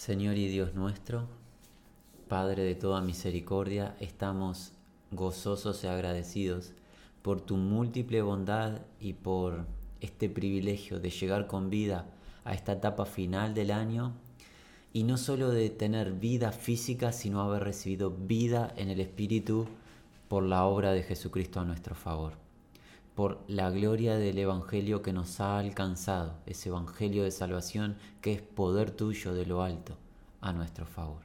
Señor y Dios nuestro, Padre de toda misericordia, estamos gozosos y agradecidos por tu múltiple bondad y por este privilegio de llegar con vida a esta etapa final del año y no solo de tener vida física, sino haber recibido vida en el Espíritu por la obra de Jesucristo a nuestro favor, por la gloria del Evangelio que nos ha alcanzado, ese Evangelio de salvación que es poder tuyo de lo alto a nuestro favor.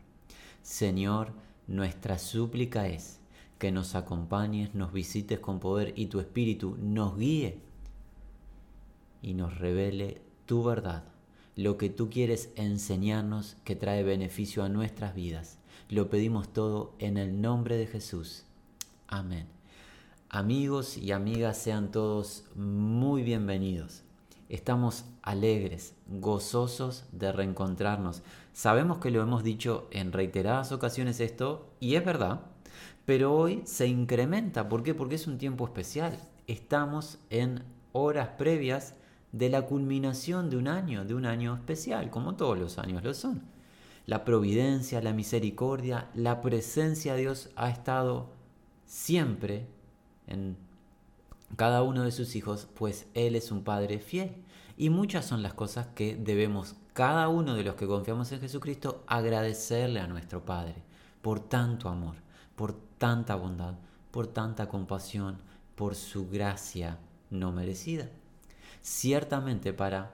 Señor, nuestra súplica es que nos acompañes, nos visites con poder y tu Espíritu nos guíe y nos revele tu verdad, lo que tú quieres enseñarnos que trae beneficio a nuestras vidas. Lo pedimos todo en el nombre de Jesús. Amén. Amigos y amigas, sean todos muy bienvenidos. Estamos alegres, gozosos de reencontrarnos. Sabemos que lo hemos dicho en reiteradas ocasiones esto, y es verdad, pero hoy se incrementa. ¿Por qué? Porque es un tiempo especial. Estamos en horas previas de la culminación de un año, de un año especial, como todos los años lo son. La providencia, la misericordia, la presencia de Dios ha estado siempre en cada uno de sus hijos, pues Él es un Padre fiel. Y muchas son las cosas que debemos cada uno de los que confiamos en Jesucristo agradecerle a nuestro Padre por tanto amor, por tanta bondad, por tanta compasión, por su gracia no merecida. Ciertamente para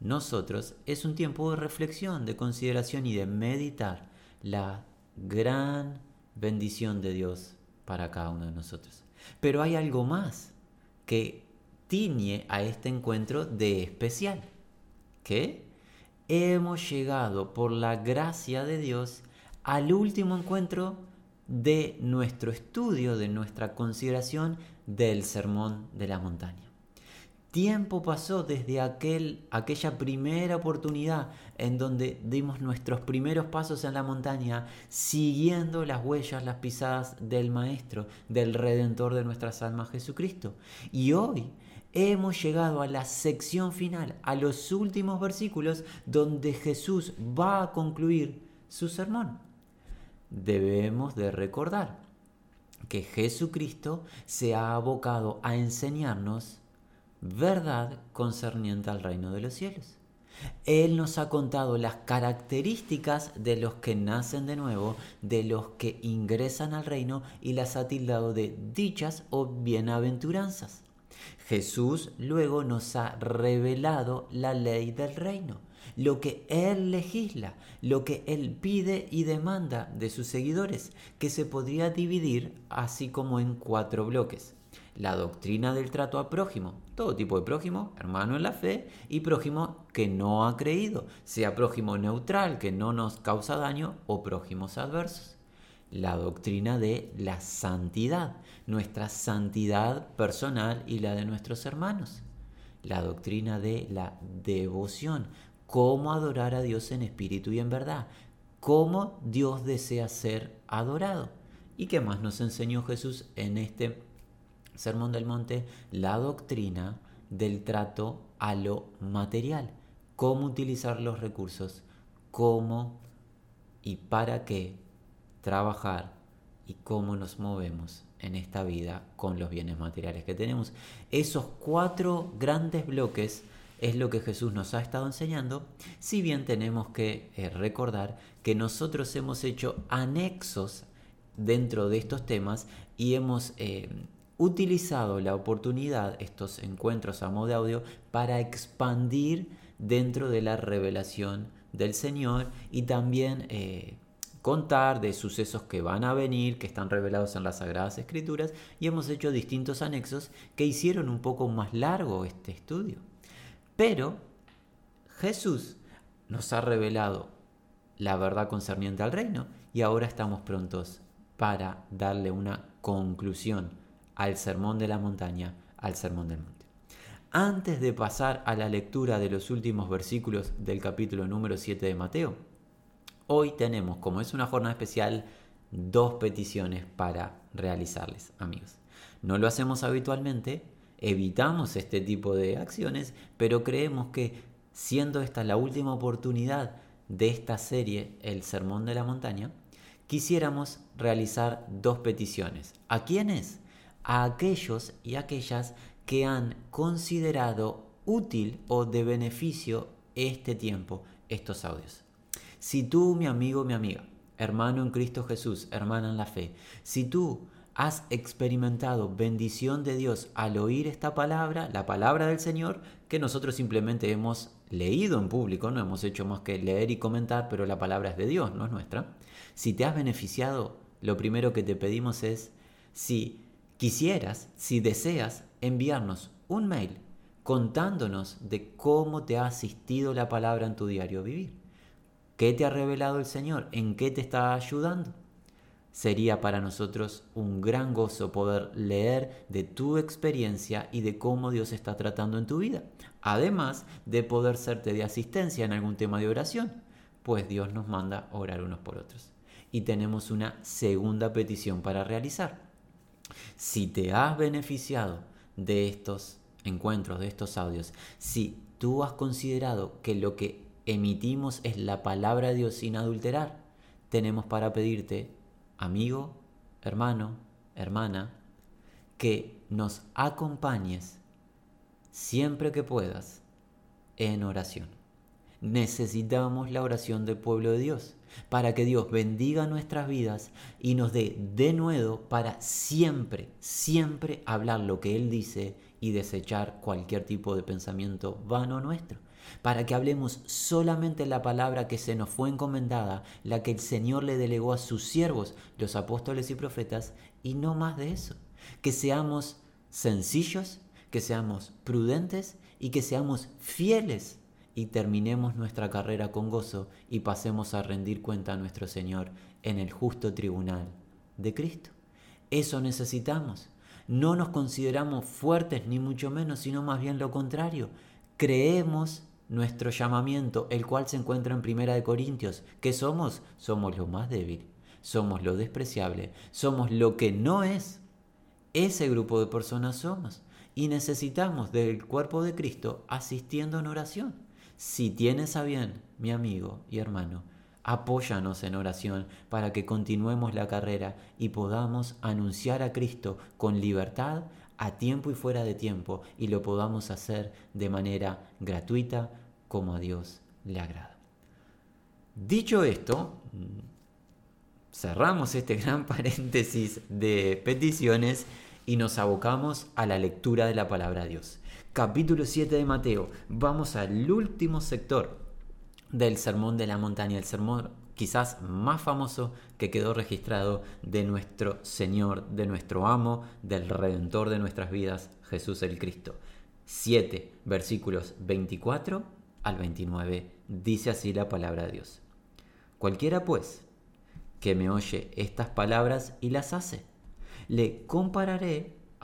nosotros es un tiempo de reflexión, de consideración y de meditar la gran bendición de Dios para cada uno de nosotros. Pero hay algo más que tiñe a este encuentro de especial, que hemos llegado por la gracia de Dios al último encuentro de nuestro estudio, de nuestra consideración del Sermón de la Montaña tiempo pasó desde aquel, aquella primera oportunidad en donde dimos nuestros primeros pasos en la montaña, siguiendo las huellas, las pisadas del Maestro, del Redentor de nuestras almas Jesucristo. Y hoy hemos llegado a la sección final, a los últimos versículos donde Jesús va a concluir su sermón. Debemos de recordar que Jesucristo se ha abocado a enseñarnos verdad concerniente al reino de los cielos. Él nos ha contado las características de los que nacen de nuevo, de los que ingresan al reino y las ha tildado de dichas o bienaventuranzas. Jesús luego nos ha revelado la ley del reino, lo que Él legisla, lo que Él pide y demanda de sus seguidores, que se podría dividir así como en cuatro bloques la doctrina del trato a prójimo, todo tipo de prójimo, hermano en la fe, y prójimo que no ha creído, sea prójimo neutral, que no nos causa daño, o prójimos adversos. La doctrina de la santidad, nuestra santidad personal y la de nuestros hermanos. La doctrina de la devoción, cómo adorar a Dios en espíritu y en verdad, cómo Dios desea ser adorado. ¿Y qué más nos enseñó Jesús en este Sermón del Monte, la doctrina del trato a lo material, cómo utilizar los recursos, cómo y para qué trabajar y cómo nos movemos en esta vida con los bienes materiales que tenemos. Esos cuatro grandes bloques es lo que Jesús nos ha estado enseñando, si bien tenemos que eh, recordar que nosotros hemos hecho anexos dentro de estos temas y hemos eh, utilizado la oportunidad, estos encuentros a modo de audio, para expandir dentro de la revelación del Señor y también eh, contar de sucesos que van a venir, que están revelados en las Sagradas Escrituras, y hemos hecho distintos anexos que hicieron un poco más largo este estudio. Pero Jesús nos ha revelado la verdad concerniente al reino y ahora estamos prontos para darle una conclusión al sermón de la montaña, al sermón del monte. Antes de pasar a la lectura de los últimos versículos del capítulo número 7 de Mateo, hoy tenemos, como es una jornada especial, dos peticiones para realizarles, amigos. No lo hacemos habitualmente, evitamos este tipo de acciones, pero creemos que siendo esta la última oportunidad de esta serie, El Sermón de la Montaña, quisiéramos realizar dos peticiones. ¿A quiénes? A aquellos y aquellas que han considerado útil o de beneficio este tiempo, estos audios. Si tú, mi amigo, mi amiga, hermano en Cristo Jesús, hermana en la fe, si tú has experimentado bendición de Dios al oír esta palabra, la palabra del Señor, que nosotros simplemente hemos leído en público, no hemos hecho más que leer y comentar, pero la palabra es de Dios, no es nuestra. Si te has beneficiado, lo primero que te pedimos es, si quisieras, si deseas, enviarnos un mail contándonos de cómo te ha asistido la palabra en tu diario vivir. ¿Qué te ha revelado el Señor? ¿En qué te está ayudando? Sería para nosotros un gran gozo poder leer de tu experiencia y de cómo Dios está tratando en tu vida. Además de poder serte de asistencia en algún tema de oración, pues Dios nos manda orar unos por otros. Y tenemos una segunda petición para realizar. Si te has beneficiado de estos encuentros, de estos audios, si tú has considerado que lo que emitimos es la palabra de Dios sin adulterar, tenemos para pedirte, amigo, hermano, hermana, que nos acompañes siempre que puedas en oración. Necesitamos la oración del pueblo de Dios para que Dios bendiga nuestras vidas y nos dé de nuevo para siempre, siempre hablar lo que Él dice y desechar cualquier tipo de pensamiento vano nuestro para que hablemos solamente la palabra que se nos fue encomendada, la que el Señor le delegó a sus siervos, los apóstoles y profetas, y no más de eso. Que seamos sencillos, que seamos prudentes y que seamos fieles y terminemos nuestra carrera con gozo y pasemos a rendir cuenta a nuestro Señor en el justo tribunal de Cristo. Eso necesitamos. No nos consideramos fuertes ni mucho menos, sino más bien lo contrario. Creemos nuestro llamamiento, el cual se encuentra en Primera de Corintios. ¿Qué somos? Somos lo más débil, somos lo despreciable, somos lo que no es. Ese grupo de personas somos y necesitamos del cuerpo de Cristo asistiendo en oración. Si tienes a bien, mi amigo y hermano, apóyanos en oración para que continuemos la carrera y podamos anunciar a Cristo con libertad a tiempo y fuera de tiempo y lo podamos hacer de manera gratuita como a Dios le agrada. Dicho esto, cerramos este gran paréntesis de peticiones y nos abocamos a la lectura de la palabra de Dios. Capítulo 7 de Mateo. Vamos al último sector del Sermón de la Montaña, el sermón quizás más famoso que quedó registrado de nuestro Señor, de nuestro amo, del Redentor de nuestras vidas, Jesús el Cristo. 7 versículos 24 al 29 dice así la palabra de Dios. Cualquiera pues que me oye estas palabras y las hace, le compararé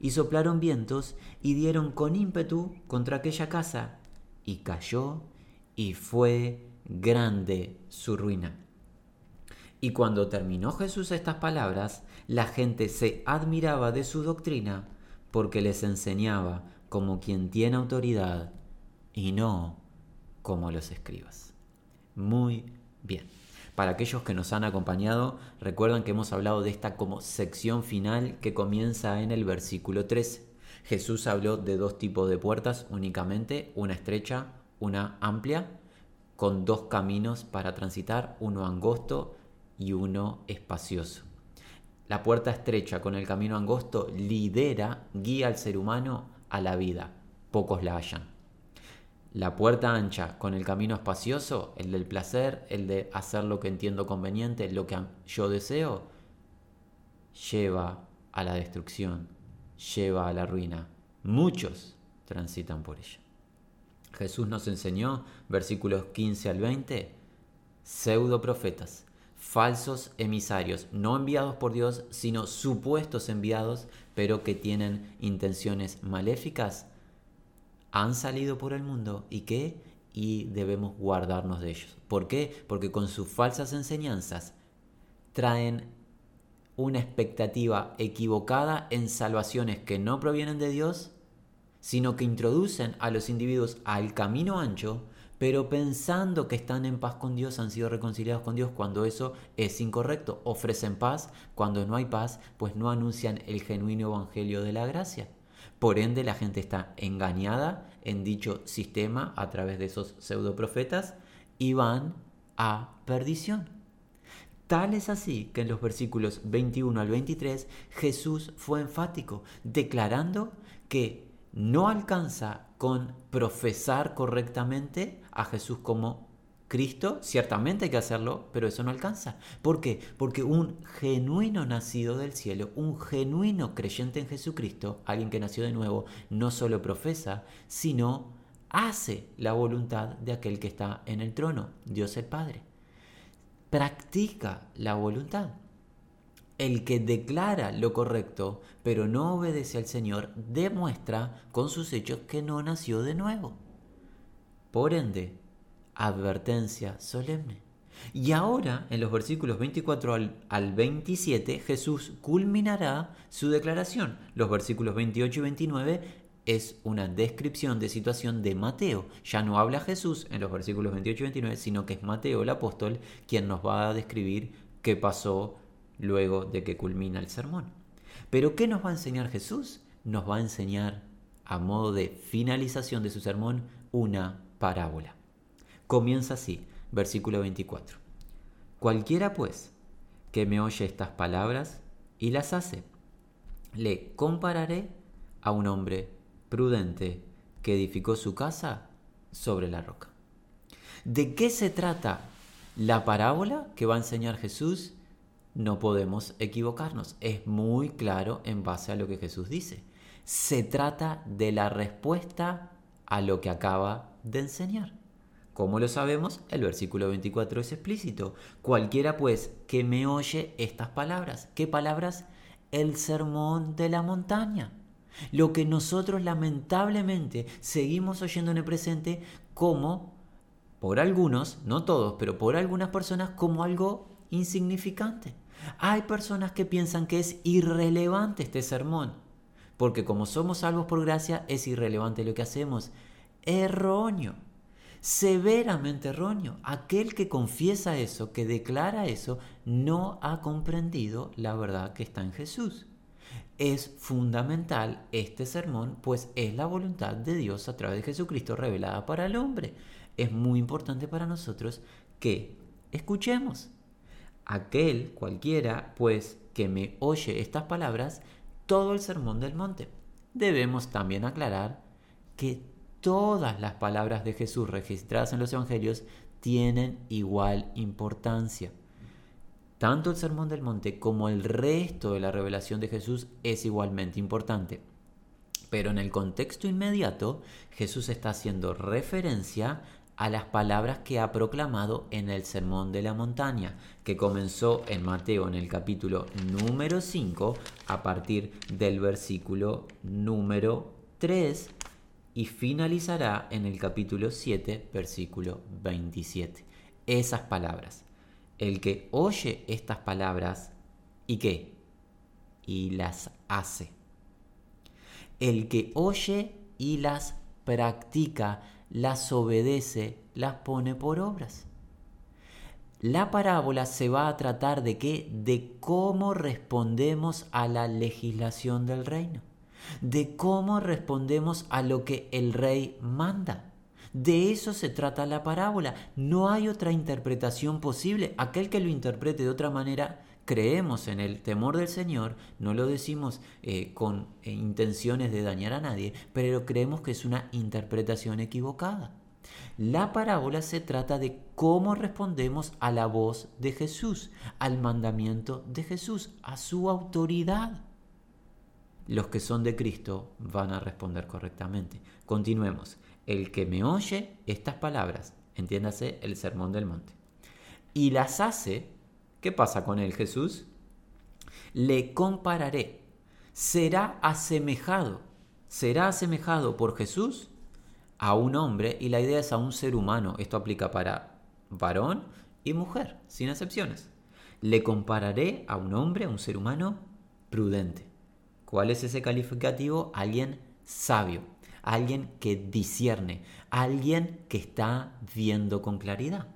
y soplaron vientos, y dieron con ímpetu contra aquella casa, y cayó, y fue grande su ruina. Y cuando terminó Jesús estas palabras, la gente se admiraba de su doctrina porque les enseñaba como quien tiene autoridad y no como los escribas. Muy bien. Para aquellos que nos han acompañado, recuerdan que hemos hablado de esta como sección final que comienza en el versículo 13. Jesús habló de dos tipos de puertas únicamente, una estrecha, una amplia, con dos caminos para transitar, uno angosto y uno espacioso. La puerta estrecha con el camino angosto lidera, guía al ser humano a la vida. Pocos la hallan. La puerta ancha con el camino espacioso, el del placer, el de hacer lo que entiendo conveniente, lo que yo deseo, lleva a la destrucción, lleva a la ruina. Muchos transitan por ella. Jesús nos enseñó, versículos 15 al 20, pseudo profetas falsos emisarios, no enviados por Dios, sino supuestos enviados, pero que tienen intenciones maléficas, han salido por el mundo y que y debemos guardarnos de ellos. ¿Por qué? Porque con sus falsas enseñanzas traen una expectativa equivocada en salvaciones que no provienen de Dios, sino que introducen a los individuos al camino ancho, pero pensando que están en paz con Dios, han sido reconciliados con Dios, cuando eso es incorrecto. Ofrecen paz, cuando no hay paz, pues no anuncian el genuino evangelio de la gracia. Por ende, la gente está engañada en dicho sistema a través de esos pseudo profetas y van a perdición. Tal es así que en los versículos 21 al 23 Jesús fue enfático, declarando que no alcanza con profesar correctamente a Jesús como Cristo, ciertamente hay que hacerlo, pero eso no alcanza. ¿Por qué? Porque un genuino nacido del cielo, un genuino creyente en Jesucristo, alguien que nació de nuevo, no solo profesa, sino hace la voluntad de aquel que está en el trono, Dios el Padre. Practica la voluntad. El que declara lo correcto, pero no obedece al Señor, demuestra con sus hechos que no nació de nuevo. Por ende, advertencia solemne. Y ahora, en los versículos 24 al, 27, Jesús culminará su declaración. Los versículos 28 y 29 es una descripción de situación de Mateo. Ya no habla Jesús en los versículos 28 y 29, sino que es Mateo el apóstol quien nos va a describir qué pasó luego de que culmina el sermón. Pero ¿qué nos va a enseñar Jesús? Nos va a enseñar, a modo de finalización de su sermón, una parábola. Comienza así, versículo 24. Cualquiera pues que me oye estas palabras y las hace, le compararé a un hombre prudente que edificó su casa sobre la roca. ¿De qué se trata la parábola que va a enseñar Jesús? No podemos equivocarnos. Es muy claro en base a lo que Jesús dice. Se trata de la respuesta a lo que acaba de enseñar. Como lo sabemos, el versículo 24 es explícito. Cualquiera pues que me oye estas palabras. ¿Qué palabras? El sermón de la montaña. Lo que nosotros lamentablemente seguimos oyendo en el presente como, por algunos, no todos, pero por algunas personas, como algo insignificante. Hay personas que piensan que es irrelevante este sermón, porque como somos salvos por gracia, es irrelevante lo que hacemos. Erróneo severamente erróneo. Aquel que confiesa eso, que declara eso, no ha comprendido la verdad que está en Jesús. Es fundamental este sermón, pues es la voluntad de Dios a través de Jesucristo revelada para el hombre. Es muy importante para nosotros que escuchemos. Aquel, cualquiera, pues, que me oye estas palabras, todo el sermón del monte. Debemos también aclarar que todas las palabras de Jesús registradas en los evangelios tienen igual importancia. Tanto el Sermón del Monte como el resto de la revelación de Jesús es igualmente importante. Pero en el contexto inmediato, Jesús está haciendo referencia a las palabras que ha proclamado en el Sermón de la Montaña, que comenzó en Mateo en el capítulo número 5 a partir del versículo número 3 y finalizará en el capítulo 7, versículo 27. Esas palabras. El que oye estas palabras, ¿y qué? Y las hace. El que oye y las practica, las obedece, las pone por obras. La parábola se va a tratar de qué? De cómo respondemos a la legislación del reino de cómo respondemos a lo que el rey manda. De eso se trata la parábola. No hay otra interpretación posible. Aquel que lo interprete de otra manera, creemos en el temor del Señor, no lo decimos eh, con eh, intenciones de dañar a nadie, pero creemos que es una interpretación equivocada. La parábola se trata de cómo respondemos a la voz de Jesús, al mandamiento de Jesús, a su autoridad los que son de Cristo van a responder correctamente. Continuemos. El que me oye estas palabras, entiéndase el sermón del monte, y las hace, ¿Qué pasa con él, Jesús? Le compararé. Será asemejado. Será asemejado por Jesús a un hombre y la idea es a un ser humano. Esto aplica para varón y mujer, sin excepciones. Le compararé a un hombre, a un ser humano prudente. ¿Cuál es ese calificativo? Alguien sabio, alguien que discierne, alguien que está viendo con claridad.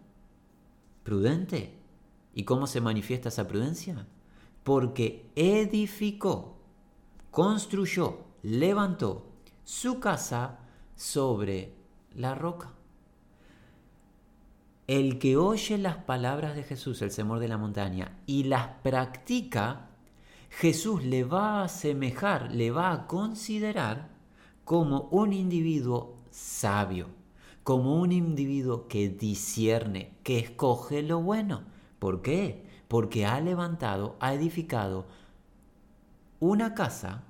Prudente. ¿Y cómo se manifiesta esa prudencia? Porque edificó, construyó, levantó su casa sobre la roca. El que oye las palabras de Jesús, el semor de la montaña, y las practica, Jesús le va a asemejar, le va a considerar como un individuo sabio, como un individuo que discierne, que escoge lo bueno. ¿Por qué? Porque ha levantado, ha edificado una casa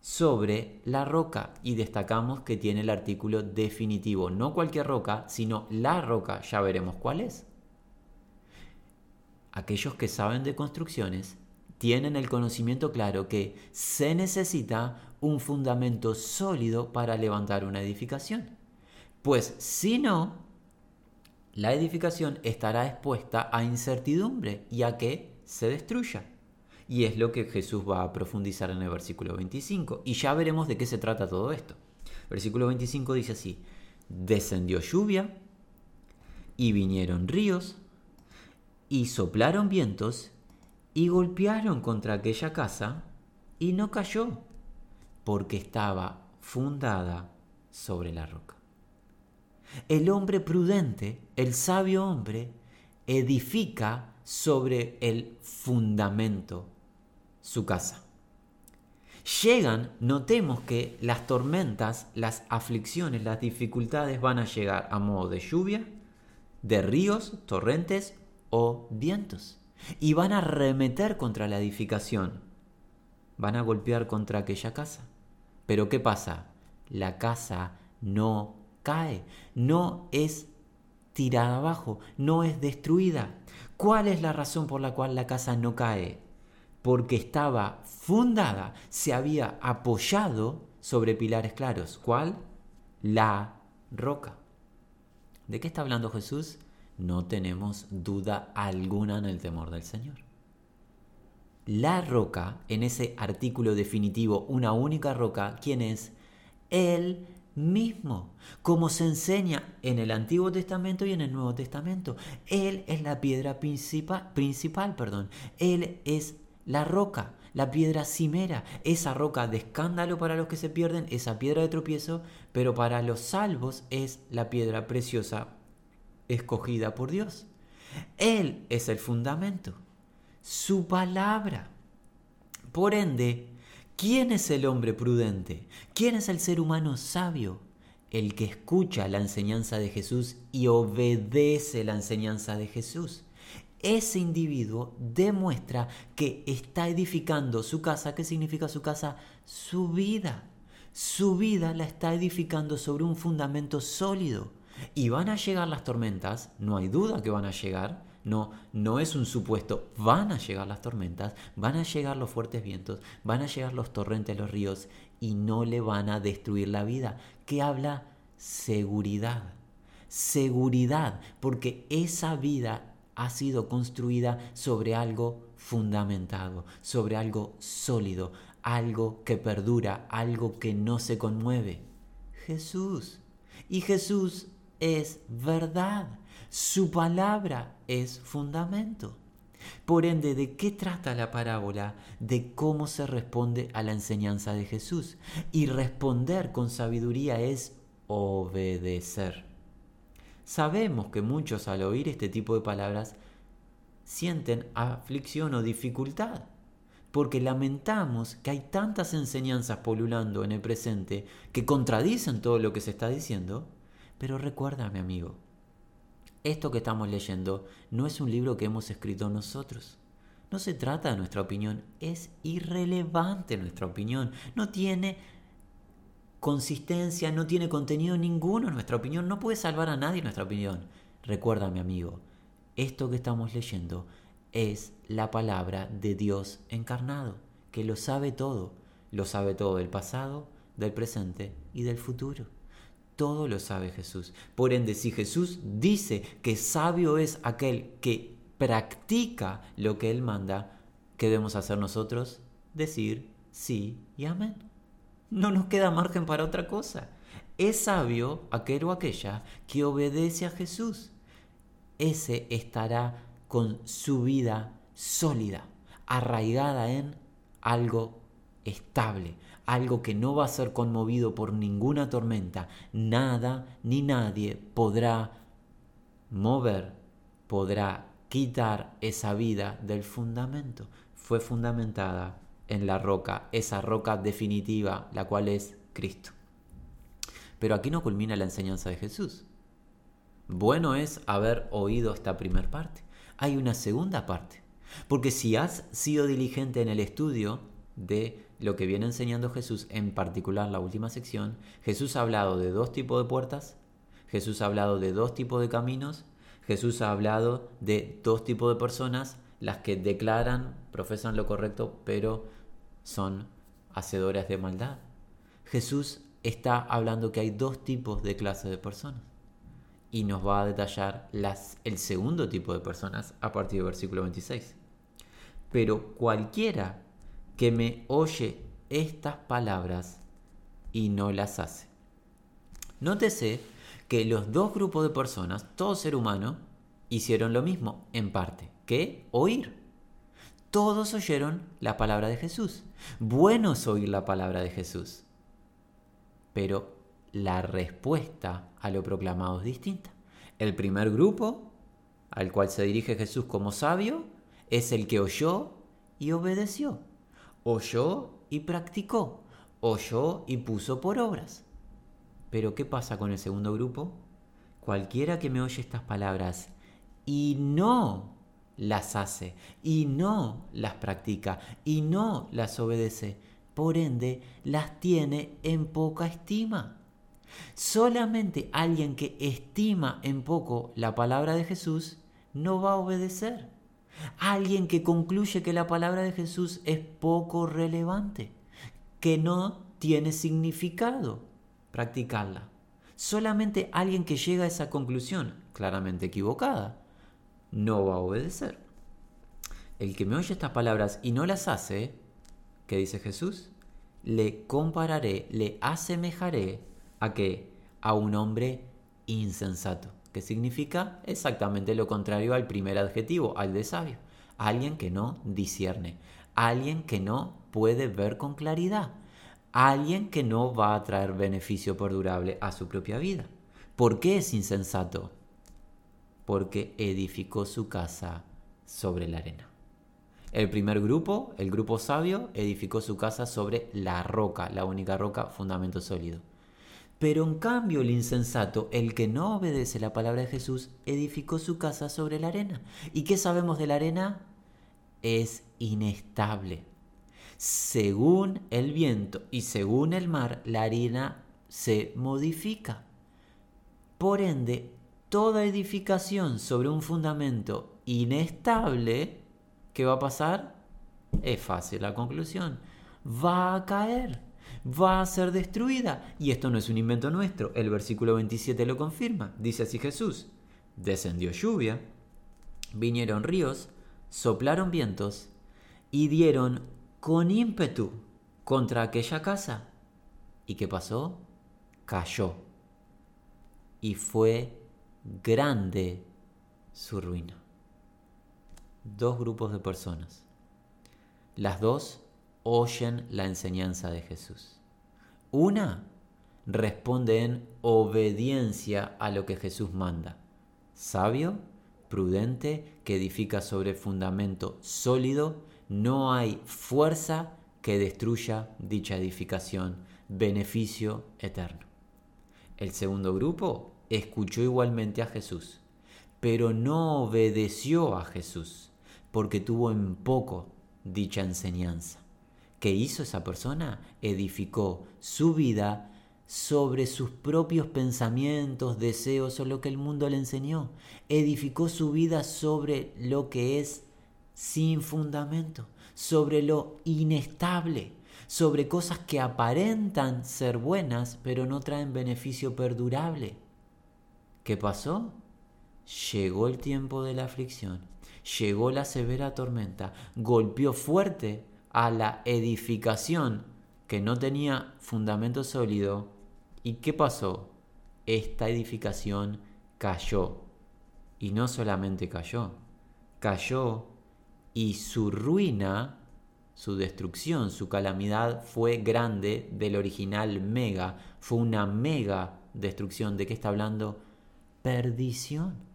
sobre la roca y destacamos que tiene el artículo definitivo, no cualquier roca, sino la roca, ya veremos cuál es. Aquellos que saben de construcciones tienen el conocimiento claro que se necesita un fundamento sólido para levantar una edificación. Pues si no, la edificación estará expuesta a incertidumbre y a que se destruya. Y es lo que Jesús va a profundizar en el versículo 25. Y ya veremos de qué se trata todo esto. Versículo 25 dice así, descendió lluvia y vinieron ríos y soplaron vientos y golpearon contra aquella casa y no cayó porque estaba fundada sobre la roca. El hombre prudente, el sabio hombre, edifica sobre el fundamento su casa. Llegan, notemos que las tormentas, las aflicciones, las dificultades van a llegar a modo de lluvia, de ríos, torrentes o vientos. Y van a remeter contra la edificación. Van a golpear contra aquella casa. Pero ¿qué pasa? La casa no cae, no es tirada abajo, no es destruida. ¿Cuál es la razón por la cual la casa no cae? Porque estaba fundada, se había apoyado sobre pilares claros. ¿Cuál? La roca. ¿De qué está hablando Jesús? No tenemos duda alguna en el temor del Señor la roca, en ese artículo definitivo, una única roca, ¿quién es? Él mismo, como se enseña en el Antiguo Testamento y en el Nuevo Testamento. Él es la piedra principal, perdón. Él es la roca, la piedra cimera, esa roca de escándalo para los que se pierden, esa piedra de tropiezo, pero para los salvos es la piedra preciosa escogida por Dios. Él es el fundamento su palabra. Por ende, ¿quién es el hombre prudente? ¿Quién es el ser humano sabio? El que escucha la enseñanza de Jesús y obedece la enseñanza de Jesús. Ese individuo demuestra que está edificando su casa. ¿Qué significa su casa? Su vida. Su vida la está edificando sobre un fundamento sólido. Y van a llegar las tormentas, no hay duda que van a llegar, no, no es un supuesto. Van a llegar las tormentas, van a llegar los fuertes vientos, van a llegar los torrentes, los ríos y no le van a destruir la vida. ¿Qué habla? Seguridad. Seguridad, porque esa vida ha sido construida sobre algo fundamentado, sobre algo sólido, algo que perdura, algo que no se conmueve. Jesús. Y Jesús es verdad. Su palabra es fundamento. Por ende, ¿de qué trata la parábola? De cómo se responde a la enseñanza de Jesús. Y responder con sabiduría es obedecer. Sabemos que muchos al oír este tipo de palabras sienten aflicción o dificultad, porque lamentamos que hay tantas enseñanzas polulando en el presente que contradicen todo lo que se está diciendo, pero recuerda, mi amigo, esto que estamos leyendo no es un libro que hemos escrito nosotros. No se trata de nuestra opinión, es irrelevante nuestra opinión. No tiene consistencia, no tiene contenido ninguno nuestra opinión. No puede salvar a nadie nuestra opinión. Recuerda, mi amigo, esto que estamos leyendo es la palabra de Dios encarnado, que lo sabe todo, lo sabe todo del pasado, del presente y del futuro. Todo lo sabe Jesús. Por ende, si Jesús dice que sabio es aquel que practica lo que Él manda, ¿qué debemos hacer nosotros? Decir sí y amén. No nos queda margen para otra cosa. Es sabio aquel o aquella que obedece a Jesús. Ese estará con su vida sólida, arraigada en algo estable, algo que no va a ser conmovido por ninguna tormenta. Nada ni nadie podrá mover, podrá quitar esa vida del fundamento. Fue fundamentada en la roca, esa roca definitiva, la cual es Cristo. Pero aquí no culmina la enseñanza de Jesús. Bueno es haber oído esta primera parte. Hay una segunda parte. Porque si has sido diligente en el estudio de lo que viene enseñando Jesús, en particular la última sección, Jesús ha hablado de dos tipos de puertas, Jesús ha hablado de dos tipos de caminos, Jesús ha hablado de dos tipos de personas, las que declaran, profesan lo correcto, pero son hacedoras de maldad. Jesús está hablando que hay dos tipos de clases de personas y nos va a detallar las, el segundo tipo de personas a partir del versículo 26. Pero cualquiera que me oye estas palabras y no las hace. Nótese que los dos grupos de personas, todo ser humano, hicieron lo mismo, en parte, que oír. Todos oyeron la palabra de Jesús. Bueno es oír la palabra de Jesús. Pero la respuesta a lo proclamado es distinta. El primer grupo, al cual se dirige Jesús como sabio, es el que oyó y obedeció oyó y practicó, oyó y puso por obras. Pero ¿qué pasa con el segundo grupo? Cualquiera que me oye estas palabras y no las hace, y no las practica, y no las obedece, por ende las tiene en poca estima. Solamente alguien que estima en poco la palabra de Jesús no va a obedecer. Alguien que concluye que la palabra de Jesús es poco relevante, que no tiene significado practicarla. Solamente alguien que llega a esa conclusión, claramente equivocada, no va a obedecer. El que me oye estas palabras y no las hace, ¿qué dice Jesús? Le compararé, le asemejaré a qué? A un hombre insensato que significa exactamente lo contrario al primer adjetivo, al de sabio. Alguien que no discierne, alguien que no puede ver con claridad, alguien que no va a traer beneficio perdurable a su propia vida. ¿Por qué es insensato? Porque edificó su casa sobre la arena. El primer grupo, el grupo sabio, edificó su casa sobre la roca, la única roca, fundamento sólido. Pero en cambio el insensato, el que no obedece la palabra de Jesús, edificó su casa sobre la arena. ¿Y qué sabemos de la arena? Es inestable. Según el viento y según el mar, la arena se modifica. Por ende, toda edificación sobre un fundamento inestable, ¿qué va a pasar? Es fácil la conclusión. Va a caer va a ser destruida. Y esto no es un invento nuestro, el versículo 27 lo confirma. Dice así Jesús, descendió lluvia, vinieron ríos, soplaron vientos y dieron con ímpetu contra aquella casa. ¿Y qué pasó? Cayó. Y fue grande su ruina. Dos grupos de personas. Las dos oyen la enseñanza de Jesús. Una responde en obediencia a lo que Jesús manda. Sabio, prudente, que edifica sobre fundamento sólido, no hay fuerza que destruya dicha edificación, beneficio eterno. El segundo grupo escuchó igualmente a Jesús, pero no obedeció a Jesús, porque tuvo en poco dicha enseñanza. ¿Qué hizo esa persona? Edificó su vida sobre sus propios pensamientos, deseos o lo que el mundo le enseñó. Edificó su vida sobre lo que es sin fundamento, sobre lo inestable, sobre cosas que aparentan ser buenas pero no traen beneficio perdurable. ¿Qué pasó? Llegó el tiempo de la aflicción, llegó la severa tormenta, golpeó fuerte a la edificación que no tenía fundamento sólido. ¿Y qué pasó? Esta edificación cayó. Y no solamente cayó, cayó y su ruina, su destrucción, su calamidad fue grande del original mega. Fue una mega destrucción. ¿De qué está hablando? Perdición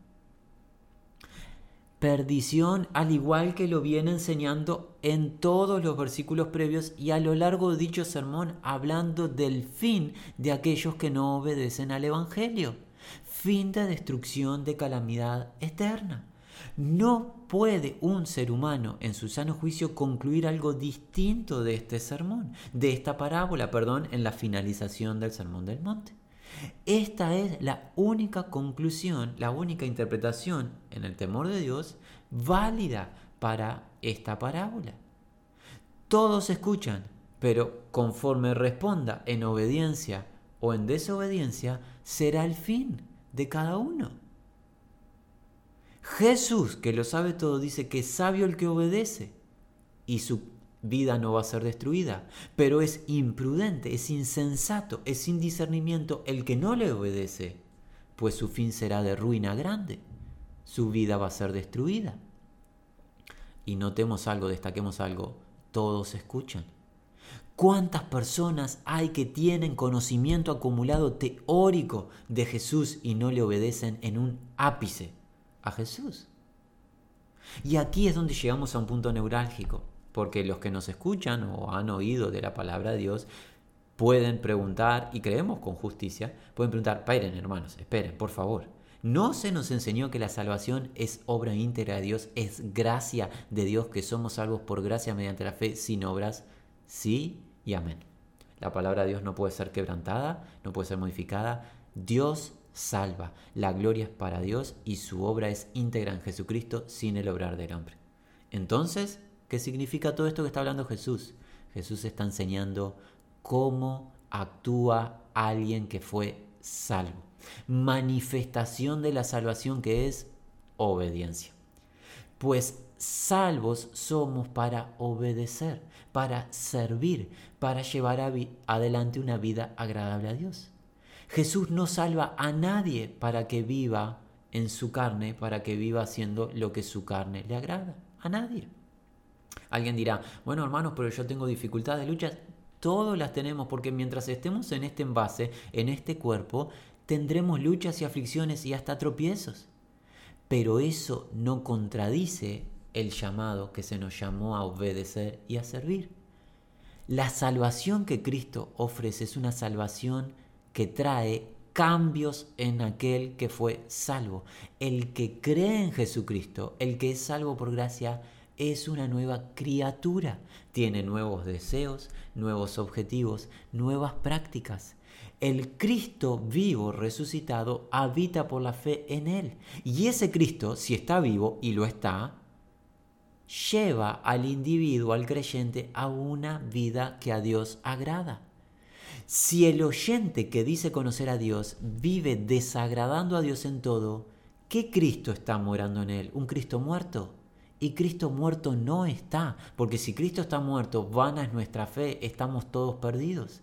perdición, al igual que lo viene enseñando en todos los versículos previos y a lo largo de dicho sermón, hablando del fin de aquellos que no obedecen al Evangelio. Fin de destrucción de calamidad eterna. No puede un ser humano en su sano juicio concluir algo distinto de este sermón, de esta parábola, perdón, en la finalización del sermón del monte. Esta es la única conclusión, la única interpretación en el temor de Dios válida para esta parábola. Todos escuchan, pero conforme responda en obediencia o en desobediencia, será el fin de cada uno. Jesús, que lo sabe todo, dice que es sabio el que obedece y su vida no va a ser destruida, pero es imprudente, es insensato, es sin discernimiento el que no le obedece, pues su fin será de ruina grande, su vida va a ser destruida. Y notemos algo, destaquemos algo, todos escuchan. ¿Cuántas personas hay que tienen conocimiento acumulado teórico de Jesús y no le obedecen en un ápice a Jesús? Y aquí es donde llegamos a un punto neurálgico porque los que nos escuchan o han oído de la palabra de Dios pueden preguntar, y creemos con justicia, pueden preguntar, paren hermanos, esperen, por favor. ¿No se nos enseñó que la salvación es obra íntegra de Dios, es gracia de Dios, que somos salvos por gracia mediante la fe sin obras? Sí y amén. La palabra de Dios no puede ser quebrantada, no puede ser modificada. Dios salva. La gloria es para Dios y su obra es íntegra en Jesucristo sin el obrar del hombre. Entonces, ¿Qué significa todo esto que está hablando Jesús? Jesús está enseñando cómo actúa alguien que fue salvo. Manifestación de la salvación que es obediencia. Pues salvos somos para obedecer, para servir, para llevar adelante una vida agradable a Dios. Jesús no salva a nadie para que viva en su carne, para que viva haciendo lo que su carne le agrada. A nadie. Alguien dirá, bueno hermanos, pero yo tengo dificultades, luchas. Todos las tenemos porque mientras estemos en este envase, en este cuerpo, tendremos luchas y aflicciones y hasta tropiezos. Pero eso no contradice el llamado que se nos llamó a obedecer y a servir. La salvación que Cristo ofrece es una salvación que trae cambios en aquel que fue salvo. El que cree en Jesucristo, el que es salvo por gracia, es una nueva criatura, tiene nuevos deseos, nuevos objetivos, nuevas prácticas. El Cristo vivo, resucitado, habita por la fe en Él. Y ese Cristo, si está vivo, y lo está, lleva al individuo, al creyente, a una vida que a Dios agrada. Si el oyente que dice conocer a Dios vive desagradando a Dios en todo, ¿qué Cristo está morando en él? ¿Un Cristo muerto? Y Cristo muerto no está, porque si Cristo está muerto, vana es nuestra fe, estamos todos perdidos.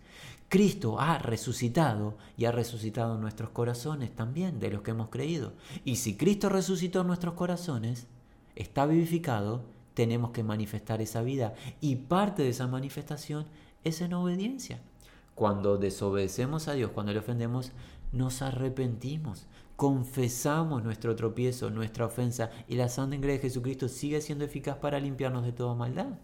Cristo ha resucitado y ha resucitado nuestros corazones también, de los que hemos creído. Y si Cristo resucitó nuestros corazones, está vivificado, tenemos que manifestar esa vida. Y parte de esa manifestación es en obediencia. Cuando desobedecemos a Dios, cuando le ofendemos, nos arrepentimos, confesamos nuestro tropiezo, nuestra ofensa y la sangre de Jesucristo sigue siendo eficaz para limpiarnos de toda maldad.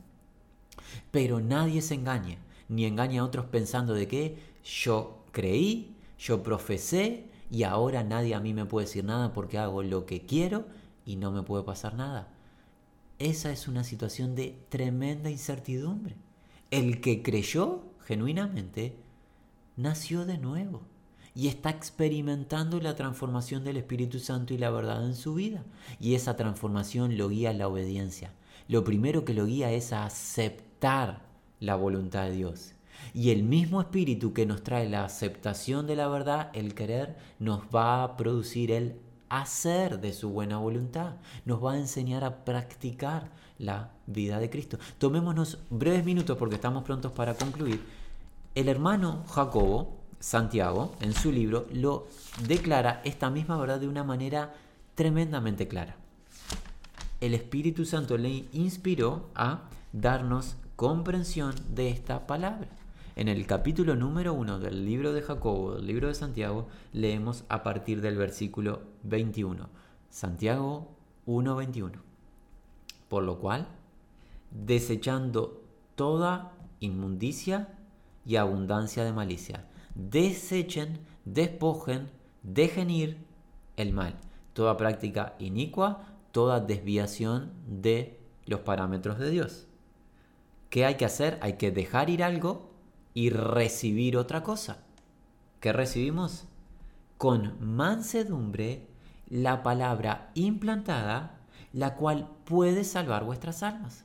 Pero nadie se engaña, ni engaña a otros pensando de que yo creí, yo profesé y ahora nadie a mí me puede decir nada porque hago lo que quiero y no me puede pasar nada. Esa es una situación de tremenda incertidumbre. El que creyó genuinamente nació de nuevo y está experimentando la transformación del Espíritu Santo y la verdad en su vida. Y esa transformación lo guía a la obediencia. lo primero que lo guía es a aceptar la voluntad de Dios. Y el mismo espíritu que nos trae la aceptación de la verdad, el querer, nos va a producir el hacer de su buena voluntad. Nos va a enseñar a practicar la vida de Cristo. Tomémonos breves minutos porque estamos prontos para concluir. El hermano Jacobo, Santiago, en su libro, lo declara esta misma verdad de una manera tremendamente clara. El Espíritu Santo le inspiró a darnos comprensión de esta palabra. En el capítulo número uno del libro de Jacobo, del libro de Santiago, leemos a partir del versículo 21. Santiago 1.21. Por lo cual, desechando toda inmundicia y abundancia de malicia, desechen, despojen, dejen ir el mal, toda práctica inicua, toda desviación de los parámetros de Dios. ¿Qué hay que hacer? Hay que dejar ir algo y recibir otra cosa. ¿Qué recibimos? Con mansedumbre la palabra implantada, la cual puede salvar vuestras almas.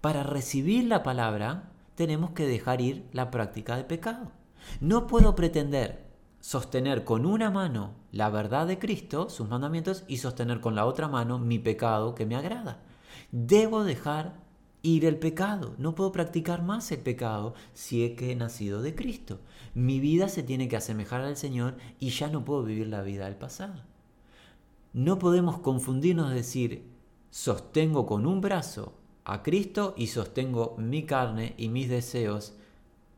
Para recibir la palabra tenemos que dejar ir la práctica de pecado. No puedo pretender sostener con una mano la verdad de Cristo, sus mandamientos, y sostener con la otra mano mi pecado que me agrada. Debo dejar ir el pecado. No puedo practicar más el pecado si es que he nacido de Cristo. Mi vida se tiene que asemejar al Señor y ya no puedo vivir la vida del pasado. No podemos confundirnos de decir, sostengo con un brazo a Cristo y sostengo mi carne y mis deseos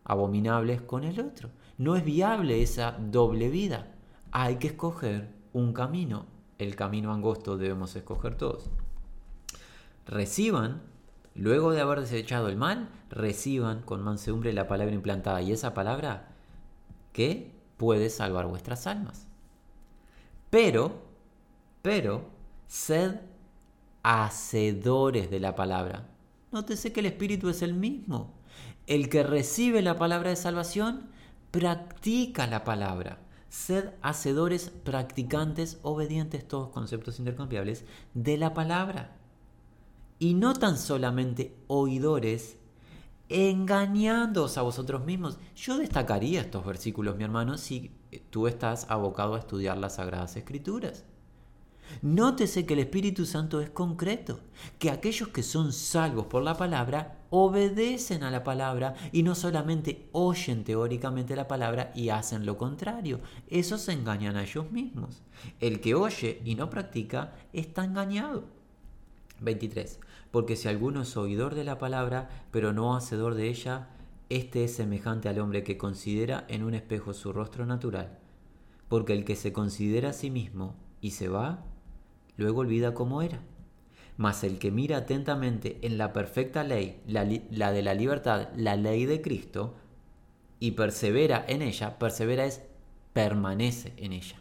abominables con el otro. No es viable esa doble vida. Hay que escoger un camino. El camino angosto debemos escoger todos. Reciban luego de haber desechado el mal, reciban con mansedumbre la palabra implantada y esa palabra que puede salvar vuestras almas. Pero, pero, sed hacedores de la palabra. Nótese que el Espíritu es el mismo. El que recibe la palabra de salvación, practica la palabra. Sed hacedores, practicantes, obedientes, todos conceptos intercambiables, de la palabra y no tan solamente oidores, engañándoos a vosotros mismos. Yo destacaría estos versículos, mi hermano, si tú estás abocado a estudiar las Sagradas Escrituras. Nótese que el Espíritu Santo es concreto, que aquellos que son salvos por la palabra obedecen a la palabra y no solamente oyen teóricamente la palabra y hacen lo contrario. Esos se engañan a ellos mismos. El que oye y no practica está engañado. 23. Porque si alguno es oidor de la palabra, pero no hacedor de ella, este es semejante al hombre que considera en un espejo su rostro natural. Porque el que se considera a sí mismo y se va, luego olvida cómo era. Mas el que mira atentamente en la perfecta ley, la, la de la libertad, la ley de Cristo, y persevera en ella, persevera es permanece en ella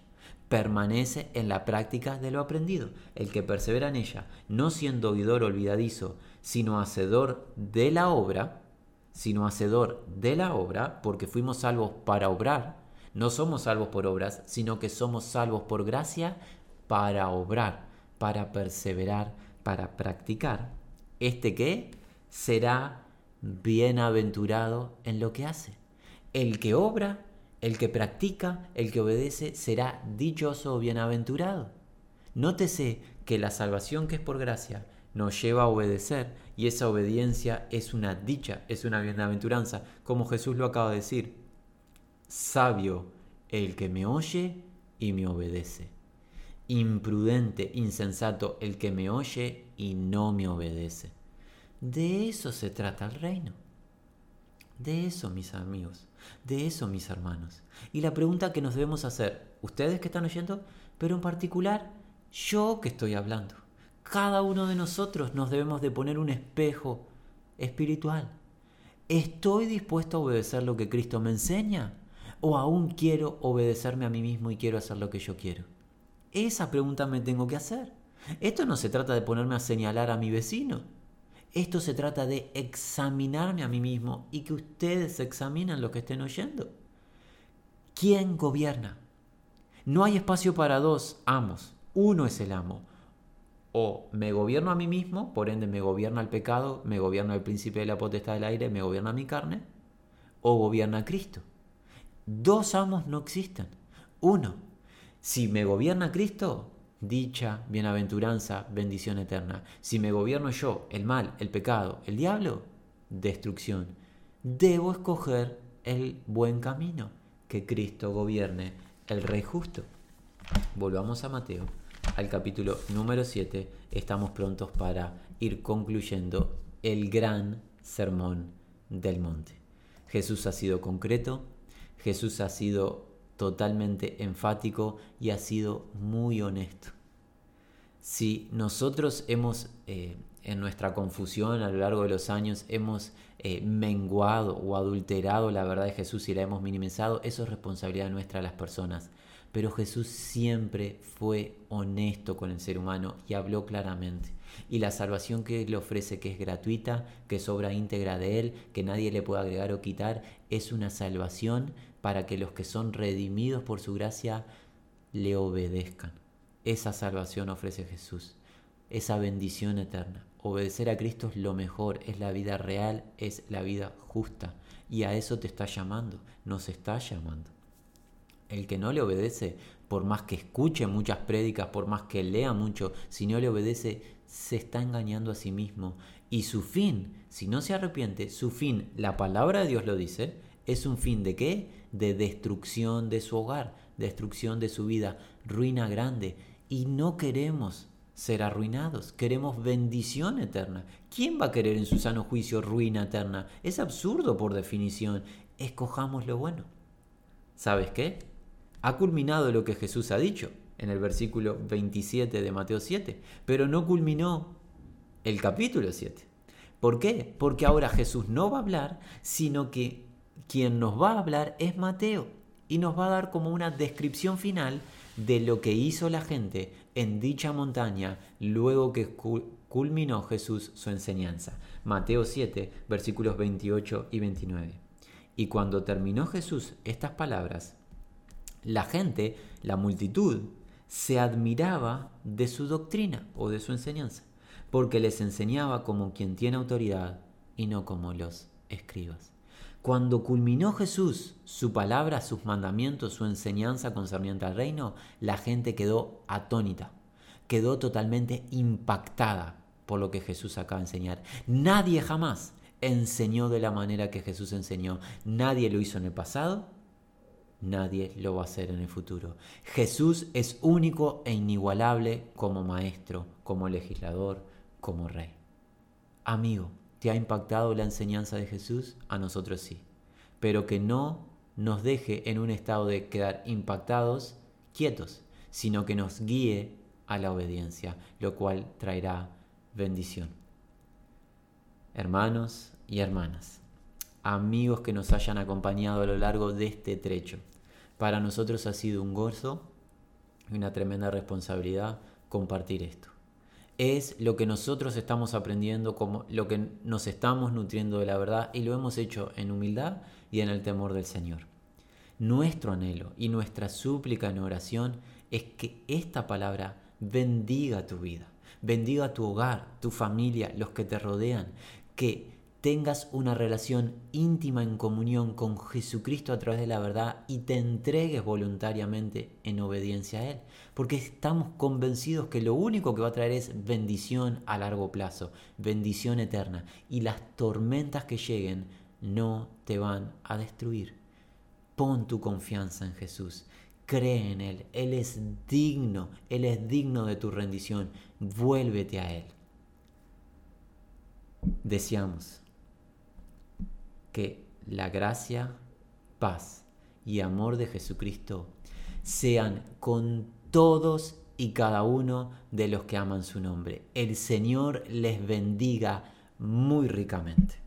permanece en la práctica de lo aprendido. El que persevera en ella, no siendo oidor olvidadizo, sino hacedor de la obra, sino hacedor de la obra, porque fuimos salvos para obrar, no somos salvos por obras, sino que somos salvos por gracia para obrar, para perseverar, para practicar. Este que será bienaventurado en lo que hace. El que obra el que practica, el que obedece, será dichoso o bienaventurado. Nótese que la salvación que es por gracia nos lleva a obedecer y esa obediencia es una dicha, es una bienaventuranza, como Jesús lo acaba de decir. Sabio el que me oye y me obedece. Imprudente, insensato el que me oye y no me obedece. De eso se trata el reino. De eso, mis amigos. De eso, mis hermanos. Y la pregunta que nos debemos hacer, ustedes que están oyendo, pero en particular yo que estoy hablando. Cada uno de nosotros nos debemos de poner un espejo espiritual. ¿Estoy dispuesto a obedecer lo que Cristo me enseña? ¿O aún quiero obedecerme a mí mismo y quiero hacer lo que yo quiero? Esa pregunta me tengo que hacer. Esto no se trata de ponerme a señalar a mi vecino. Esto se trata de examinarme a mí mismo y que ustedes examinen lo que estén oyendo. ¿Quién gobierna? No hay espacio para dos amos. Uno es el amo. O me gobierno a mí mismo, por ende me gobierna el pecado, me gobierna el príncipe de la potestad del aire, me gobierna mi carne, o gobierna Cristo. Dos amos no existen. Uno, si me gobierna Cristo, dicha, bienaventuranza, bendición eterna. Si me gobierno yo, el mal, el pecado, el diablo, destrucción. Debo escoger el buen camino, que Cristo gobierne, el Rey justo. Volvamos a Mateo, al capítulo número 7. Estamos prontos para ir concluyendo el gran sermón del monte. Jesús ha sido concreto, Jesús ha sido totalmente enfático y ha sido muy honesto. Si nosotros hemos, eh, en nuestra confusión a lo largo de los años, hemos eh, menguado o adulterado la verdad de Jesús y la hemos minimizado, eso es responsabilidad nuestra de las personas. Pero Jesús siempre fue honesto con el ser humano y habló claramente. Y la salvación que le ofrece, que es gratuita, que es obra íntegra de Él, que nadie le puede agregar o quitar, es una salvación para que los que son redimidos por su gracia le obedezcan. Esa salvación ofrece Jesús, esa bendición eterna. Obedecer a Cristo es lo mejor, es la vida real, es la vida justa. Y a eso te está llamando, nos está llamando. El que no le obedece, por más que escuche muchas prédicas, por más que lea mucho, si no le obedece, se está engañando a sí mismo. Y su fin, si no se arrepiente, su fin, la palabra de Dios lo dice, es un fin de qué? De destrucción de su hogar, destrucción de su vida, ruina grande. Y no queremos ser arruinados, queremos bendición eterna. ¿Quién va a querer en su sano juicio ruina eterna? Es absurdo por definición. Escojamos lo bueno. ¿Sabes qué? Ha culminado lo que Jesús ha dicho en el versículo 27 de Mateo 7, pero no culminó el capítulo 7. ¿Por qué? Porque ahora Jesús no va a hablar, sino que quien nos va a hablar es Mateo y nos va a dar como una descripción final de lo que hizo la gente en dicha montaña luego que culminó Jesús su enseñanza. Mateo 7, versículos 28 y 29. Y cuando terminó Jesús estas palabras, la gente, la multitud, se admiraba de su doctrina o de su enseñanza, porque les enseñaba como quien tiene autoridad y no como los escribas. Cuando culminó Jesús su palabra, sus mandamientos, su enseñanza concerniente al reino, la gente quedó atónita, quedó totalmente impactada por lo que Jesús acaba de enseñar. Nadie jamás enseñó de la manera que Jesús enseñó. Nadie lo hizo en el pasado, nadie lo va a hacer en el futuro. Jesús es único e inigualable como maestro, como legislador, como rey. Amigo, ¿Te ha impactado la enseñanza de Jesús? A nosotros sí. Pero que no nos deje en un estado de quedar impactados, quietos, sino que nos guíe a la obediencia, lo cual traerá bendición. Hermanos y hermanas, amigos que nos hayan acompañado a lo largo de este trecho, para nosotros ha sido un gozo y una tremenda responsabilidad compartir esto es lo que nosotros estamos aprendiendo, como lo que nos estamos nutriendo de la verdad y lo hemos hecho en humildad y en el temor del Señor. Nuestro anhelo y nuestra súplica en oración es que esta palabra bendiga tu vida, bendiga tu hogar, tu familia, los que te rodean, que tengas una relación íntima en comunión con Jesucristo a través de la verdad y te entregues voluntariamente en obediencia a Él. Porque estamos convencidos que lo único que va a traer es bendición a largo plazo, bendición eterna. Y las tormentas que lleguen no te van a destruir. Pon tu confianza en Jesús. Cree en Él. Él es digno. Él es digno de tu rendición. Vuélvete a Él. Deseamos que la gracia, paz y amor de Jesucristo sean con todos y cada uno de los que aman su nombre. El Señor les bendiga muy ricamente.